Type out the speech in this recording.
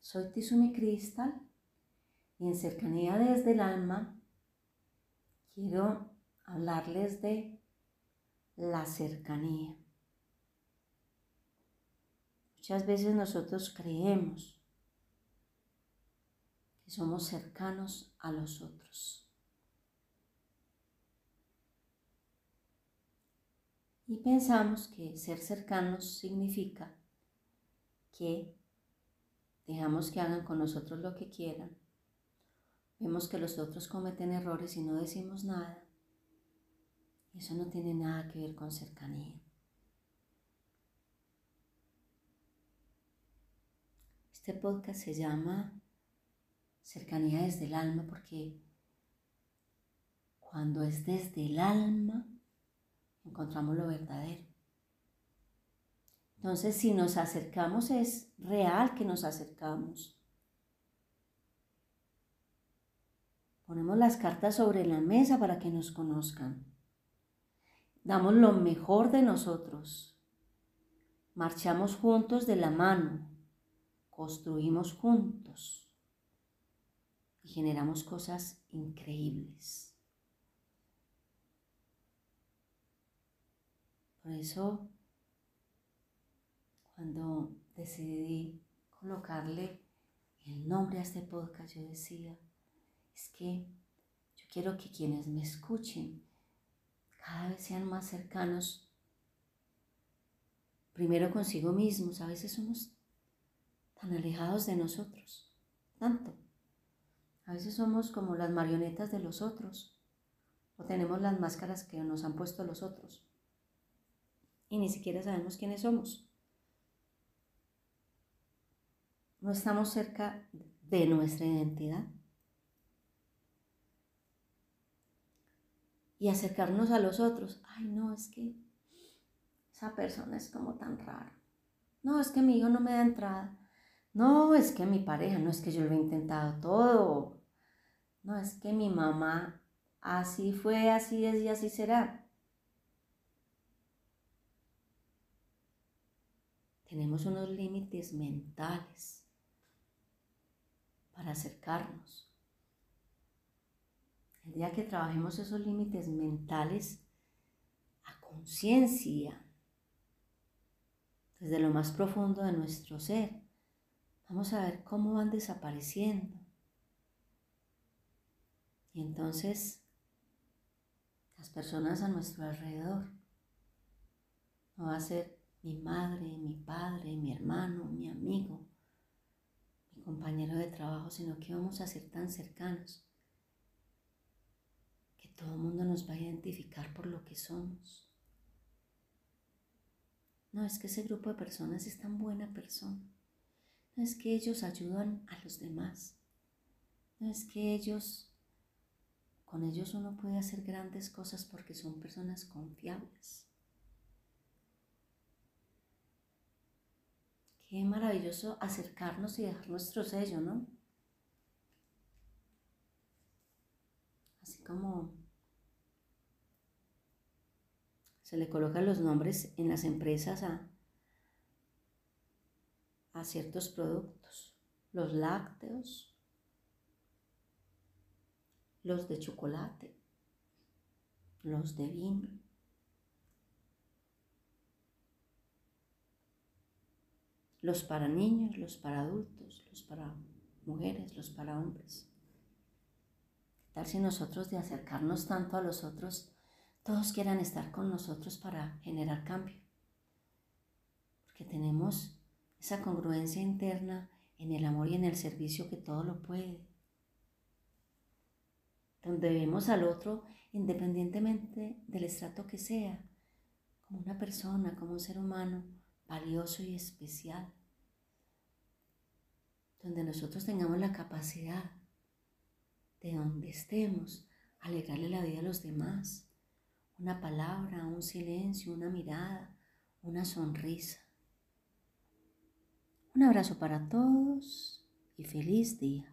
Soy Tizumi Crystal y en Cercanía desde el Alma quiero hablarles de la cercanía. Muchas veces nosotros creemos que somos cercanos a los otros. Y pensamos que ser cercanos significa que dejamos que hagan con nosotros lo que quieran, vemos que los otros cometen errores y no decimos nada. Eso no tiene nada que ver con cercanía. Este podcast se llama Cercanía desde el alma porque cuando es desde el alma encontramos lo verdadero. Entonces, si nos acercamos, es real que nos acercamos. Ponemos las cartas sobre la mesa para que nos conozcan. Damos lo mejor de nosotros. Marchamos juntos de la mano. Construimos juntos. Y generamos cosas increíbles. Por eso cuando decidí colocarle el nombre a este podcast, yo decía, es que yo quiero que quienes me escuchen cada vez sean más cercanos, primero consigo mismos, a veces somos tan alejados de nosotros, tanto. A veces somos como las marionetas de los otros, o tenemos las máscaras que nos han puesto los otros, y ni siquiera sabemos quiénes somos. No estamos cerca de nuestra identidad. Y acercarnos a los otros. Ay, no, es que esa persona es como tan rara. No, es que mi hijo no me da entrada. No, es que mi pareja, no es que yo lo he intentado todo. No, es que mi mamá así fue, así es y así será. Tenemos unos límites mentales para acercarnos. El día que trabajemos esos límites mentales a conciencia, desde lo más profundo de nuestro ser, vamos a ver cómo van desapareciendo. Y entonces las personas a nuestro alrededor no va a ser mi madre, mi padre, mi hermano, mi amigo, compañero de trabajo, sino que vamos a ser tan cercanos que todo el mundo nos va a identificar por lo que somos. No es que ese grupo de personas es tan buena persona. No es que ellos ayudan a los demás. No es que ellos, con ellos uno puede hacer grandes cosas porque son personas confiables. Qué maravilloso acercarnos y dejar nuestro sello, ¿no? Así como se le colocan los nombres en las empresas a, a ciertos productos, los lácteos, los de chocolate, los de vino. Los para niños, los para adultos, los para mujeres, los para hombres. ¿Qué tal si nosotros de acercarnos tanto a los otros, todos quieran estar con nosotros para generar cambio? Porque tenemos esa congruencia interna en el amor y en el servicio que todo lo puede. Donde vemos al otro independientemente del estrato que sea, como una persona, como un ser humano, valioso y especial. donde nosotros tengamos la capacidad de donde estemos, alegrarle la vida a los demás. Una palabra, un silencio, una mirada, una sonrisa. Un abrazo para todos y feliz día.